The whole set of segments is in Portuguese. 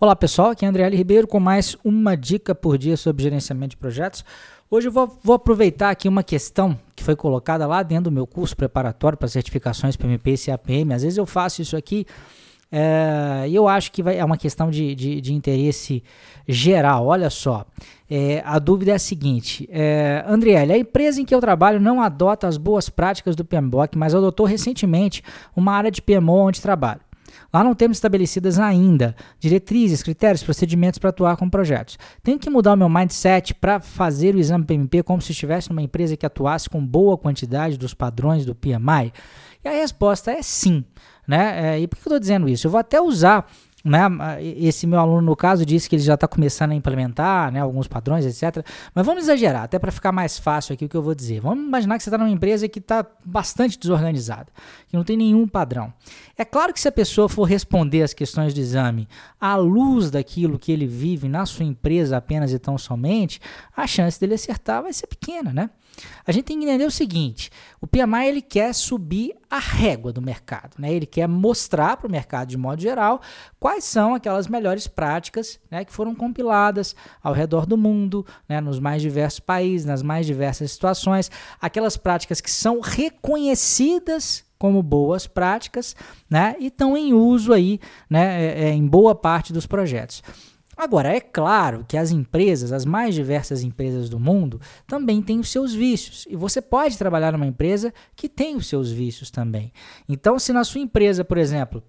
Olá pessoal, aqui é André L. Ribeiro com mais uma dica por dia sobre gerenciamento de projetos. Hoje eu vou, vou, aproveitar aqui uma questão que foi colocada lá dentro do meu curso preparatório para certificações PMP e CAPM. Às vezes eu faço isso aqui é, e eu acho que vai, é uma questão de, de, de interesse geral. Olha só, é, a dúvida é a seguinte: é, Andriele, a empresa em que eu trabalho não adota as boas práticas do PMBOK, mas adotou recentemente uma área de PMO onde trabalho. Lá não temos estabelecidas ainda diretrizes, critérios, procedimentos para atuar com projetos. Tenho que mudar o meu mindset para fazer o exame PMP como se estivesse numa empresa que atuasse com boa quantidade dos padrões do PMI? E a resposta é sim. Né? É, e por que eu estou dizendo isso? Eu vou até usar né, esse meu aluno, no caso, disse que ele já está começando a implementar né, alguns padrões, etc. Mas vamos exagerar, até para ficar mais fácil aqui o que eu vou dizer. Vamos imaginar que você está numa empresa que está bastante desorganizada, que não tem nenhum padrão. É claro que se a pessoa for responder as questões do exame à luz daquilo que ele vive na sua empresa apenas e tão somente, a chance dele acertar vai ser pequena, né? A gente tem que entender o seguinte: o PMI ele quer subir a régua do mercado, né? Ele quer mostrar para o mercado de modo geral quais são aquelas melhores práticas, né, que foram compiladas ao redor do mundo, né, nos mais diversos países, nas mais diversas situações, aquelas práticas que são reconhecidas como boas práticas, né, e estão em uso aí, né, é, é, em boa parte dos projetos. Agora, é claro que as empresas, as mais diversas empresas do mundo, também têm os seus vícios. E você pode trabalhar numa empresa que tem os seus vícios também. Então, se na sua empresa, por exemplo,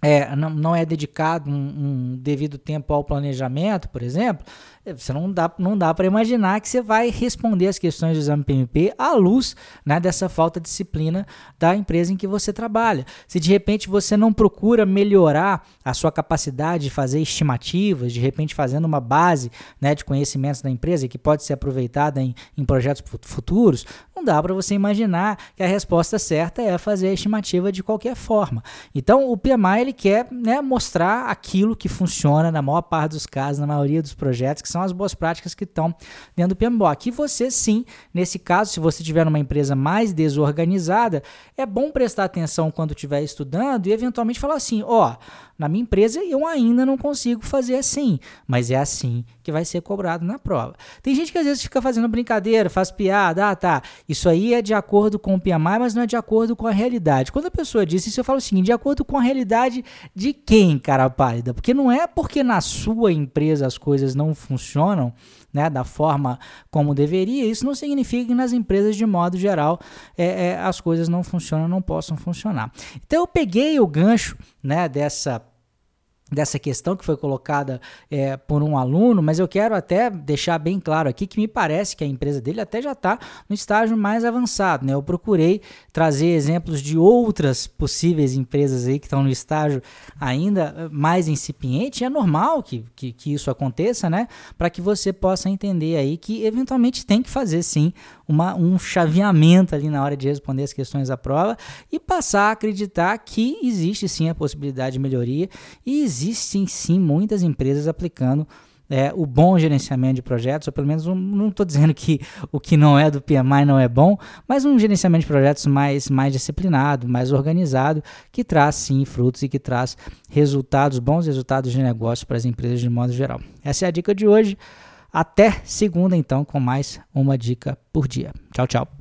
é, não, não é dedicado um, um, devido tempo ao planejamento, por exemplo, é, você não dá, não dá para imaginar que você vai responder as questões do exame PMP à luz né, dessa falta de disciplina da empresa em que você trabalha. Se de repente você não procura melhorar a sua capacidade de fazer estimativas, de repente fazendo uma base né, de conhecimentos da empresa que pode ser aproveitada em, em projetos futuros, não dá para você imaginar que a resposta certa é fazer a estimativa de qualquer forma. Então, o PMI ele quer né, mostrar aquilo que funciona na maior parte dos casos, na maioria dos projetos, que são as boas práticas que estão dentro do PMBOK. E você, sim, nesse caso, se você tiver numa empresa mais desorganizada, é bom prestar atenção quando estiver estudando e eventualmente falar assim: ó, oh, na minha empresa eu ainda não consigo fazer assim, mas é assim que vai ser cobrado na prova. Tem gente que às vezes fica fazendo brincadeira, faz piada, ah, tá, isso aí é de acordo com o PMI, mas não é de acordo com a realidade. Quando a pessoa diz isso, eu falo o seguinte, de acordo com a realidade de quem, cara pálida? Porque não é porque na sua empresa as coisas não funcionam, né, da forma como deveria, isso não significa que nas empresas, de modo geral, é, é, as coisas não funcionam, não possam funcionar. Então eu peguei o gancho né, dessa dessa questão que foi colocada é, por um aluno, mas eu quero até deixar bem claro aqui que me parece que a empresa dele até já está no estágio mais avançado. Né? Eu procurei trazer exemplos de outras possíveis empresas aí que estão no estágio ainda eh, mais incipiente. É normal que, que, que isso aconteça, né? Para que você possa entender aí que eventualmente tem que fazer sim uma, um chaveamento ali na hora de responder as questões da prova e passar a acreditar que existe sim a possibilidade de melhoria e existem sim muitas empresas aplicando é, o bom gerenciamento de projetos, ou pelo menos um, não estou dizendo que o que não é do PMI não é bom, mas um gerenciamento de projetos mais, mais disciplinado, mais organizado, que traz sim frutos e que traz resultados, bons resultados de negócio para as empresas de modo geral. Essa é a dica de hoje. Até segunda, então, com mais uma dica por dia. Tchau, tchau.